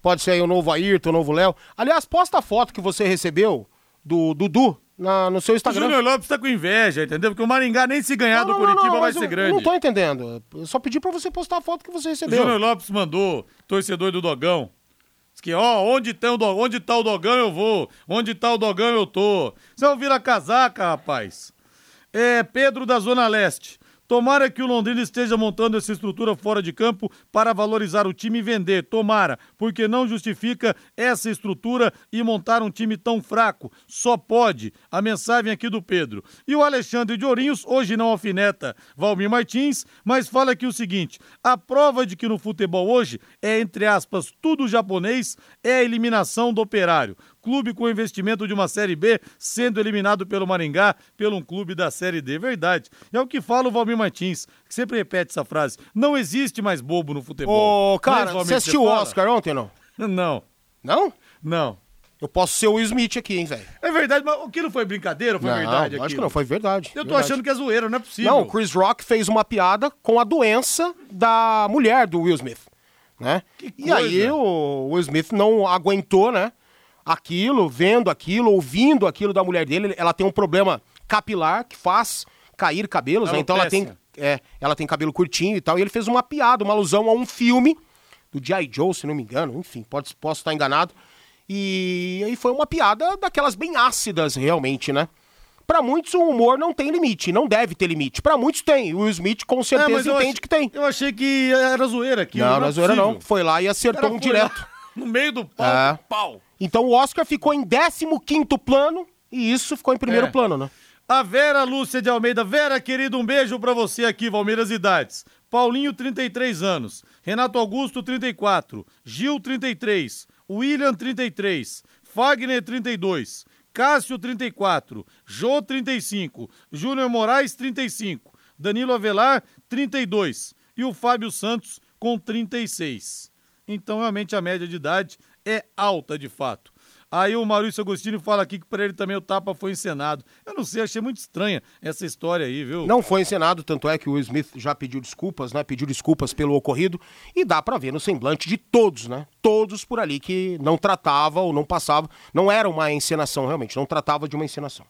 Pode ser aí o novo Ayrton, o novo Léo. Aliás, posta a foto que você recebeu do Dudu na, no seu Instagram. O Júnior Lopes tá com inveja, entendeu? Porque o Maringá nem se ganhar não, do não, Curitiba não, vai ser grande. Não tô entendendo. Eu só pedi pra você postar a foto que você recebeu. O Júnior Lopes mandou, torcedor do Dogão. Que, ó, onde, tem o, onde tá o Dogão eu vou, onde tá o Dogão eu tô. Você ouvir a casaca, rapaz. É, Pedro da Zona Leste. Tomara que o Londrina esteja montando essa estrutura fora de campo para valorizar o time e vender. Tomara, porque não justifica essa estrutura e montar um time tão fraco. Só pode. A mensagem aqui do Pedro. E o Alexandre de Ourinhos, hoje não alfineta Valmir Martins, mas fala aqui o seguinte: a prova de que no futebol hoje é, entre aspas, tudo japonês, é a eliminação do operário clube com investimento de uma Série B sendo eliminado pelo Maringá pelo um clube da Série D. Verdade. É o que fala o Valmir Martins, que sempre repete essa frase. Não existe mais bobo no futebol. Ô, cara, você assistiu o Oscar ontem, não? Não. Não? Não. Eu posso ser o Will Smith aqui, hein, velho? É verdade, mas aquilo foi brincadeira ou foi não, verdade? Acho que não, foi verdade. Eu tô verdade. achando que é zoeira, não é possível. Não, o Chris Rock fez uma piada com a doença da mulher do Will Smith, né? Que e aí o Will Smith não aguentou, né? Aquilo, vendo aquilo, ouvindo aquilo da mulher dele. Ela tem um problema capilar que faz cair cabelos, né? Então ela tem, é, ela tem cabelo curtinho e tal. E ele fez uma piada, uma alusão a um filme do G.I. Joe, se não me engano. Enfim, pode, posso estar enganado. E aí foi uma piada daquelas bem ácidas, realmente, né? Para muitos o humor não tem limite, não deve ter limite. Para muitos tem. O Will Smith com certeza é, entende ach... que tem. Eu achei que era zoeira aqui. Não, não, não é zoeira não. Foi lá e acertou era um direto. Lá, no meio do pau, é. pau. Então o Oscar ficou em 15 plano e isso ficou em primeiro é. plano, né? A Vera Lúcia de Almeida. Vera, querido, um beijo para você aqui, Valmeiras Idades. Paulinho, 33 anos. Renato Augusto, 34. Gil, 33. William, 33. Fagner, 32. Cássio, 34. Jô, 35. Júnior Moraes, 35. Danilo Avelar, 32. E o Fábio Santos, com 36. Então, realmente, a média de idade é alta de fato. Aí o Maurício Agostini fala aqui que para ele também o tapa foi encenado. Eu não sei, achei muito estranha essa história aí, viu? Não foi encenado, tanto é que o Will Smith já pediu desculpas, né? Pediu desculpas pelo ocorrido e dá para ver no semblante de todos, né? Todos por ali que não tratava ou não passava, não era uma encenação realmente, não tratava de uma encenação.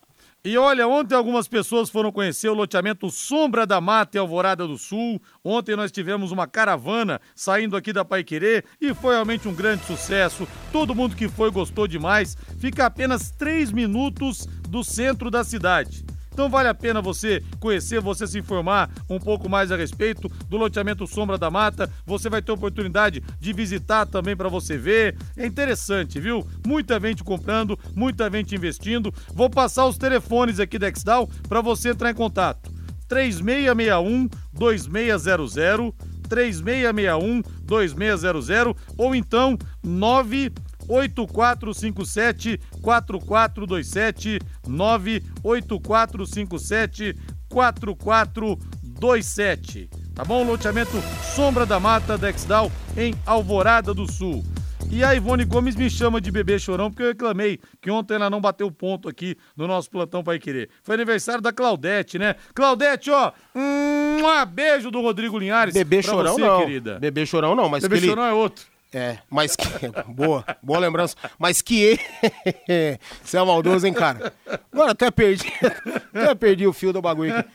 E olha, ontem algumas pessoas foram conhecer o loteamento Sombra da Mata e Alvorada do Sul. Ontem nós tivemos uma caravana saindo aqui da Paiquerê e foi realmente um grande sucesso. Todo mundo que foi gostou demais. Fica apenas três minutos do centro da cidade. Então vale a pena você conhecer, você se informar um pouco mais a respeito do loteamento Sombra da Mata. Você vai ter oportunidade de visitar também para você ver. É interessante, viu? Muita gente comprando, muita gente investindo. Vou passar os telefones aqui da Exdal para você entrar em contato. 3661 2600 3661 2600 ou então 98457 4427 98457 4427. Tá bom? Loteamento Sombra da Mata Dexdal em Alvorada do Sul. E a Ivone Gomes me chama de bebê chorão porque eu reclamei que ontem ela não bateu ponto aqui no nosso plantão Pai Querer. Foi aniversário da Claudete, né? Claudete, ó, um beijo do Rodrigo Linhares. Bebê chorão você, não. querida. Bebê chorão não, mas Bebê que ele... chorão é outro. É, mas que. boa, boa lembrança. Mas que. Você é maldoso, hein, cara? Agora até perdi. Até perdi o fio do bagulho aqui.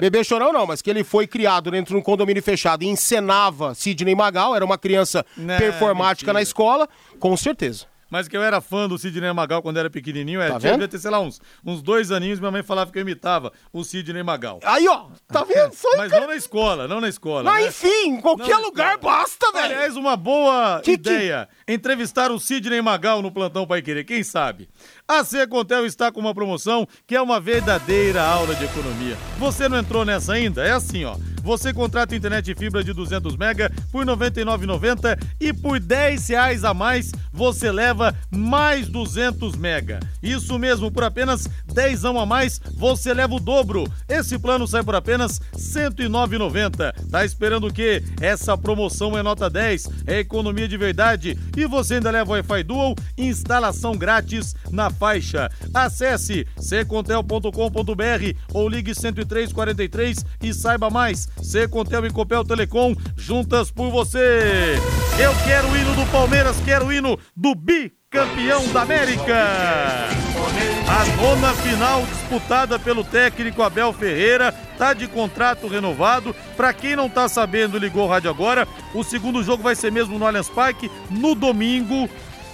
Bebê chorão não, mas que ele foi criado dentro de um condomínio fechado e encenava Sidney Magal, era uma criança Não, performática mentira. na escola, com certeza. Mas que eu era fã do Sidney Magal quando era pequenininho, é, Tá tinha, devia ter, sei lá, uns, uns dois aninhos, minha mãe falava que eu imitava o Sidney Magal. Aí, ó, tá vendo? Só Mas não na escola, não na escola. Mas né? enfim, em qualquer Não, lugar cara. basta, velho. Aliás, uma boa Que que- ideia. Entrevistar o Sidney Magal no Plantão Pai Querer, quem sabe? A Secontel está com uma promoção que é uma verdadeira aula de economia. Você não entrou nessa ainda? É assim, ó. Você contrata internet fibra de 200 mega por R$ 99,90 e por 10 reais a mais você leva mais 200 mega. Isso mesmo, por apenas 10 a mais você leva o dobro. Esse plano sai por apenas R$ 109,90. Tá esperando o quê? Essa promoção é nota 10, é economia de verdade e você ainda leva Wi-Fi Dual instalação grátis na faixa. Acesse ccontel.com.br ou ligue 10343 e saiba mais. Secontel e Copel Telecom juntas por você. Eu quero o hino do Palmeiras, quero o hino do bicampeão da América. A nona final disputada pelo técnico Abel Ferreira tá de contrato renovado. Pra quem não tá sabendo, ligou o rádio agora. O segundo jogo vai ser mesmo no Allianz Parque no domingo.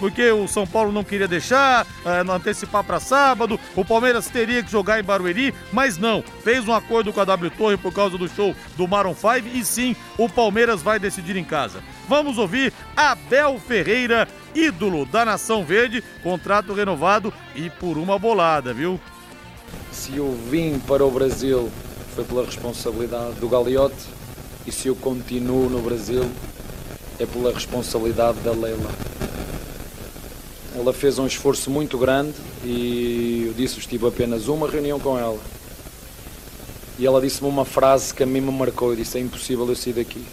Porque o São Paulo não queria deixar, eh, não antecipar para sábado. O Palmeiras teria que jogar em Barueri, mas não. Fez um acordo com a W Torre por causa do show do Maroon 5 e sim, o Palmeiras vai decidir em casa. Vamos ouvir Abel Ferreira, ídolo da Nação Verde, contrato renovado e por uma bolada, viu? Se eu vim para o Brasil foi pela responsabilidade do Gagliotti e se eu continuo no Brasil é pela responsabilidade da Leila. Ela fez um esforço muito grande e eu disse tive apenas uma reunião com ela. E ela disse-me uma frase que a mim me marcou. Eu disse: É impossível eu sair daqui.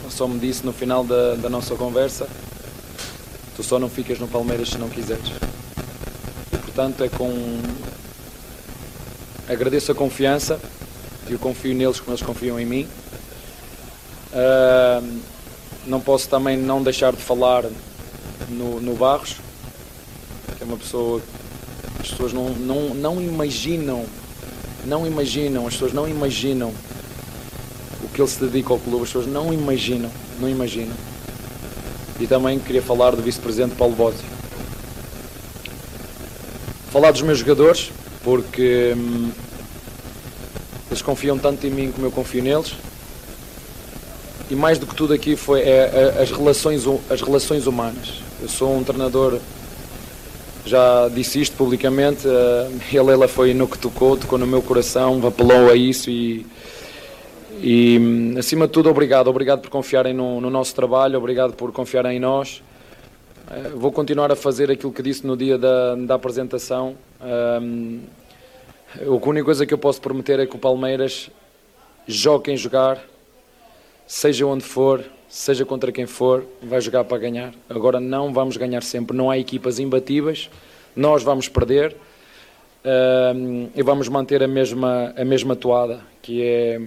Ela só me disse no final da, da nossa conversa: Tu só não ficas no Palmeiras se não quiseres. E portanto é com agradeço a confiança, eu confio neles como eles confiam em mim. Ah, não posso também não deixar de falar no, no Barros, uma pessoa as pessoas não, não, não imaginam, não imaginam, as pessoas não imaginam o que ele se dedica ao clube, as pessoas não imaginam, não imaginam. E também queria falar do vice-presidente Paulo Botti. Falar dos meus jogadores, porque hum, eles confiam tanto em mim como eu confio neles. E mais do que tudo aqui foi é, é, as, relações, as relações humanas. Eu sou um treinador, já disse isto publicamente, eh, e a Leila foi no que tocou, tocou no meu coração, apelou a isso e, e acima de tudo obrigado, obrigado por confiarem no, no nosso trabalho, obrigado por confiarem em nós. Eh, Vou continuar a fazer aquilo que disse no dia da, da apresentação. Ahm, a única coisa que eu posso prometer é que o Palmeiras jogue quem jogar, seja onde for, seja contra quem for, vai jogar para ganhar. Agora não vamos ganhar sempre, não há equipas imbatíveis, nós vamos perder ahm, e vamos manter a mesma, a mesma toada, que é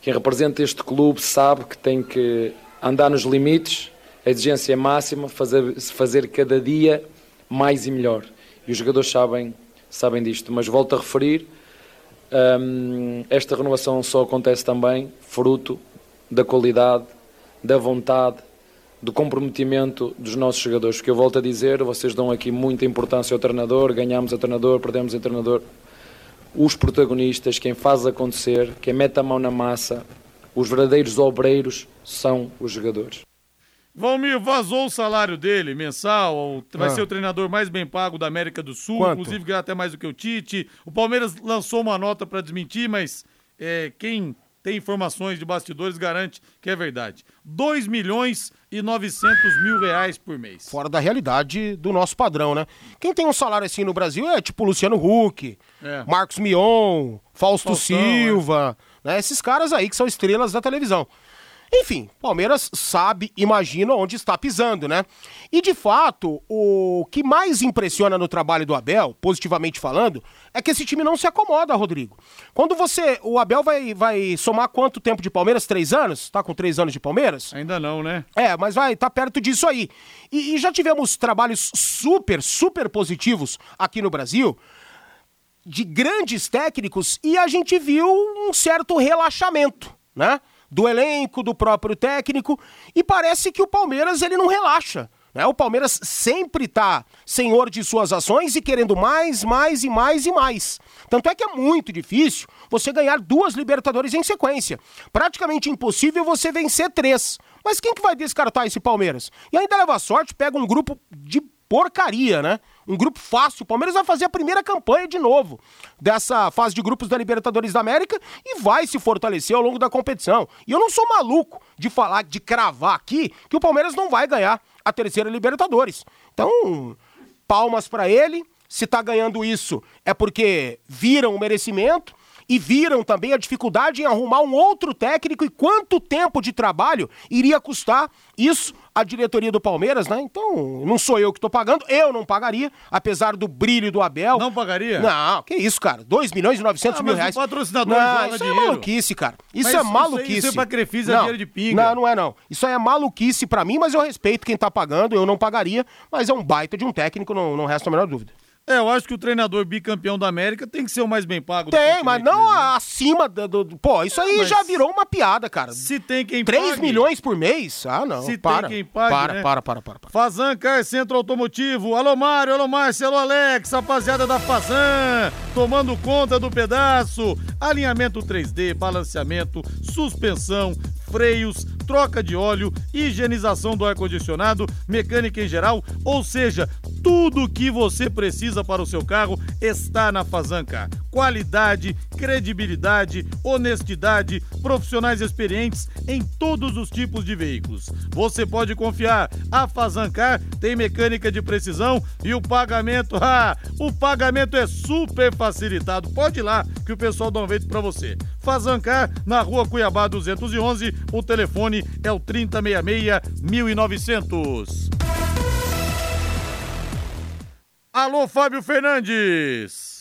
quem representa este clube sabe que tem que andar nos limites, a exigência é máxima, fazer, fazer cada dia mais e melhor. E os jogadores sabem, sabem disto. Mas volto a referir, hum, esta renovação só acontece também fruto da qualidade, da vontade, do comprometimento dos nossos jogadores. Porque eu volto a dizer, vocês dão aqui muita importância ao treinador, ganhamos a treinador, perdemos a treinador. os protagonistas, quem faz acontecer, quem mete a mão na massa, os verdadeiros obreiros são os jogadores. Valmir, vazou o salário dele mensal, vai ah. ser o treinador mais bem pago da América do Sul, Quanto? inclusive ganha até mais do que o Tite. O Palmeiras lançou uma nota para desmentir, mas é, quem tem informações de bastidores garante que é verdade. 2 milhões e 900 mil reais por mês. Fora da realidade do nosso padrão, né? Quem tem um salário assim no Brasil é tipo Luciano Huck, é. Marcos Mion, Fausto Faustão, Silva, é. né? Esses caras aí que são estrelas da televisão. Enfim, Palmeiras sabe, imagina onde está pisando, né? E de fato, o que mais impressiona no trabalho do Abel, positivamente falando, é que esse time não se acomoda, Rodrigo. Quando você. O Abel vai, vai somar quanto tempo de Palmeiras? Três anos? Tá com três anos de Palmeiras? Ainda não, né? É, mas vai, tá perto disso aí. E, e já tivemos trabalhos super, super positivos aqui no Brasil de grandes técnicos e a gente viu um certo relaxamento, né? Do elenco, do próprio técnico, e parece que o Palmeiras ele não relaxa. Né? O Palmeiras sempre está senhor de suas ações e querendo mais, mais e mais e mais. Tanto é que é muito difícil você ganhar duas Libertadores em sequência. Praticamente impossível você vencer três. Mas quem que vai descartar esse Palmeiras? E ainda leva sorte, pega um grupo de porcaria, né? Um grupo fácil. O Palmeiras vai fazer a primeira campanha de novo dessa fase de grupos da Libertadores da América e vai se fortalecer ao longo da competição. E eu não sou maluco de falar, de cravar aqui, que o Palmeiras não vai ganhar a terceira Libertadores. Então, palmas para ele. Se tá ganhando isso é porque viram o merecimento e viram também a dificuldade em arrumar um outro técnico e quanto tempo de trabalho iria custar isso à diretoria do Palmeiras, né? Então, não sou eu que estou pagando, eu não pagaria, apesar do brilho do Abel. Não pagaria? Não, que isso, cara? 2 milhões e 900 ah, mil reais. O patrocinador não, isso dinheiro. é maluquice, cara. Isso mas é maluquice. Isso, é pra Crefisa, é dinheiro de pinga. Não, não é não. Isso aí é maluquice pra mim, mas eu respeito quem tá pagando, eu não pagaria, mas é um baita de um técnico, não, não resta a menor dúvida. É, eu acho que o treinador bicampeão da América tem que ser o mais bem pago. Tem, mas não né? acima do, do, Pô, isso aí já virou uma piada, cara. Se tem quem 3 pague. milhões por mês? Ah, não. Se para, tem quem pague, para, né? para, para, para, para. Fazan Car Centro Automotivo. Alô, Mário, alô, Márcio, alô, Alex, rapaziada da Fazan. Tomando conta do pedaço. Alinhamento 3D, balanceamento, suspensão, freios, troca de óleo, higienização do ar-condicionado, mecânica em geral, ou seja, tudo o que você precisa para o seu carro está na Fazanca. Qualidade, credibilidade, honestidade, profissionais experientes em todos os tipos de veículos. Você pode confiar. A Fazancar tem mecânica de precisão e o pagamento, ah, o pagamento é super facilitado. Pode ir lá que o pessoal dá um jeito para você. Fazancar na Rua Cuiabá 211, o telefone é o 3066 1900. Alô, Fábio Fernandes.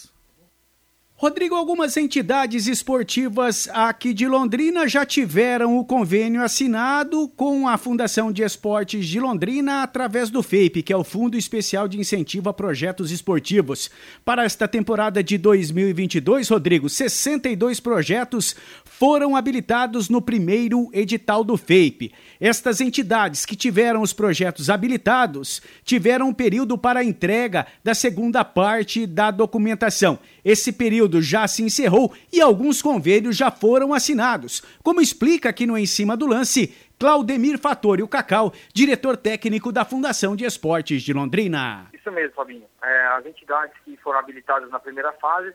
Rodrigo, algumas entidades esportivas aqui de Londrina já tiveram o convênio assinado com a Fundação de Esportes de Londrina através do FEIP, que é o Fundo Especial de Incentivo a Projetos Esportivos. Para esta temporada de 2022, Rodrigo, 62 projetos foram habilitados no primeiro edital do FEIP. Estas entidades que tiveram os projetos habilitados tiveram um período para a entrega da segunda parte da documentação. Esse período já se encerrou e alguns convênios já foram assinados, como explica aqui no Em Cima do Lance Claudemir Fatori, o Cacau, diretor técnico da Fundação de Esportes de Londrina. Isso mesmo, Fabinho. É, as entidades que foram habilitadas na primeira fase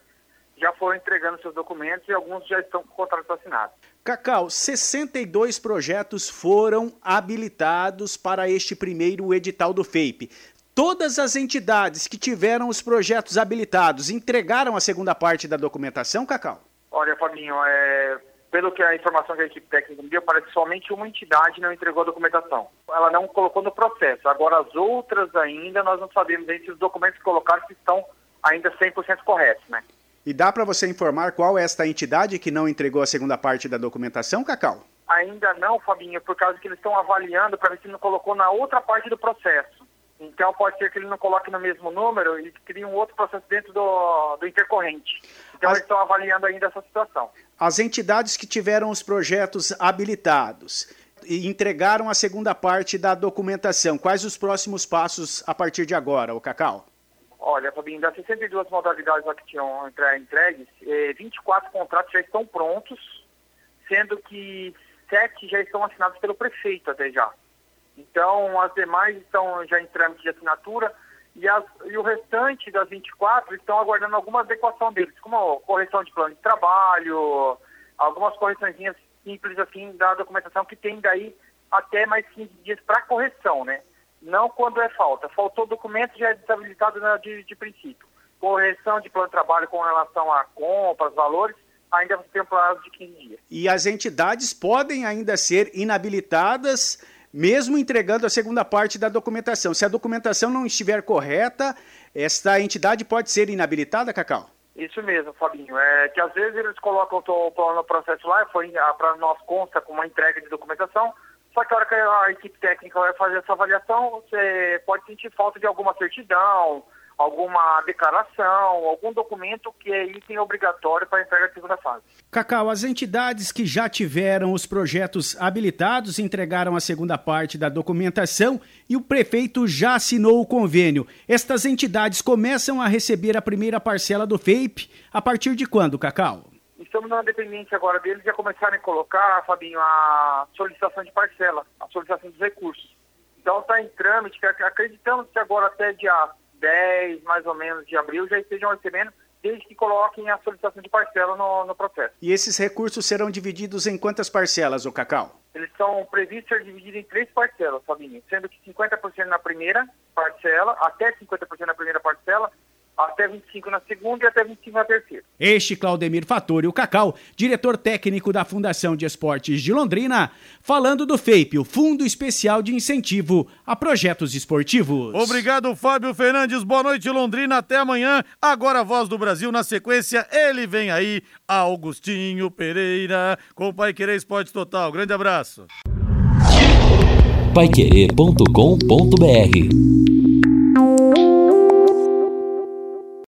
já foram entregando seus documentos e alguns já estão com contratos assinados. Cacau, 62 projetos foram habilitados para este primeiro edital do FEIP. Todas as entidades que tiveram os projetos habilitados entregaram a segunda parte da documentação, Cacau? Olha, Fabinho, é, pelo que a informação que a equipe técnica me deu, parece que somente uma entidade não entregou a documentação. Ela não colocou no processo. Agora, as outras ainda, nós não sabemos entre os documentos que colocaram se estão ainda 100% corretos, né? E dá para você informar qual é esta entidade que não entregou a segunda parte da documentação, Cacau? Ainda não, Fabinho, por causa que eles estão avaliando para ver se não colocou na outra parte do processo. Então pode ser que ele não coloque no mesmo número e crie um outro processo dentro do, do intercorrente. Então As... eles estão avaliando ainda essa situação. As entidades que tiveram os projetos habilitados e entregaram a segunda parte da documentação, quais os próximos passos a partir de agora, o Cacau? Olha, Fabinho, das 62 modalidades lá que tinham entregues, eh, 24 contratos já estão prontos, sendo que sete já estão assinados pelo prefeito até já. Então, as demais estão já em trâmite de assinatura e, as, e o restante das 24 estão aguardando alguma adequação deles, como correção de plano de trabalho, algumas correções simples assim da documentação que tem daí até mais 15 dias para correção, né? Não quando é falta. Faltou documento, já é desabilitado de, de princípio. Correção de plano de trabalho com relação a compras, valores, ainda tem um prazo de 15 dias. E as entidades podem ainda ser inabilitadas, mesmo entregando a segunda parte da documentação. Se a documentação não estiver correta, esta entidade pode ser inabilitada, Cacau? Isso mesmo, Fabinho. É que às vezes eles colocam o no processo lá, foi para nós consta com uma entrega de documentação, só que a hora que a equipe técnica vai fazer essa avaliação, você pode sentir falta de alguma certidão, alguma declaração, algum documento que é item obrigatório para a entrega da segunda fase. Cacau, as entidades que já tiveram os projetos habilitados entregaram a segunda parte da documentação e o prefeito já assinou o convênio. Estas entidades começam a receber a primeira parcela do FEIP a partir de quando, Cacau? Estamos na dependência agora deles já começaram a colocar, Fabinho, a solicitação de parcela, a solicitação dos recursos. Então está em trâmite, acreditamos que agora até dia 10, mais ou menos, de abril já estejam recebendo, desde que coloquem a solicitação de parcela no, no processo. E esses recursos serão divididos em quantas parcelas, o Cacau? Eles são previstos ser divididos em três parcelas, Fabinho, sendo que 50% na primeira parcela, até 50% na primeira parcela, até 25 na segunda e até 25 na terceira. Este Claudemir Fattori, o Cacau, diretor técnico da Fundação de Esportes de Londrina, falando do FEIP, o Fundo Especial de Incentivo a Projetos Esportivos. Obrigado, Fábio Fernandes. Boa noite, Londrina. Até amanhã. Agora a voz do Brasil na sequência. Ele vem aí, Augustinho Pereira, com o Pai Querer Esporte Total. Grande abraço. Paiquerê.com.br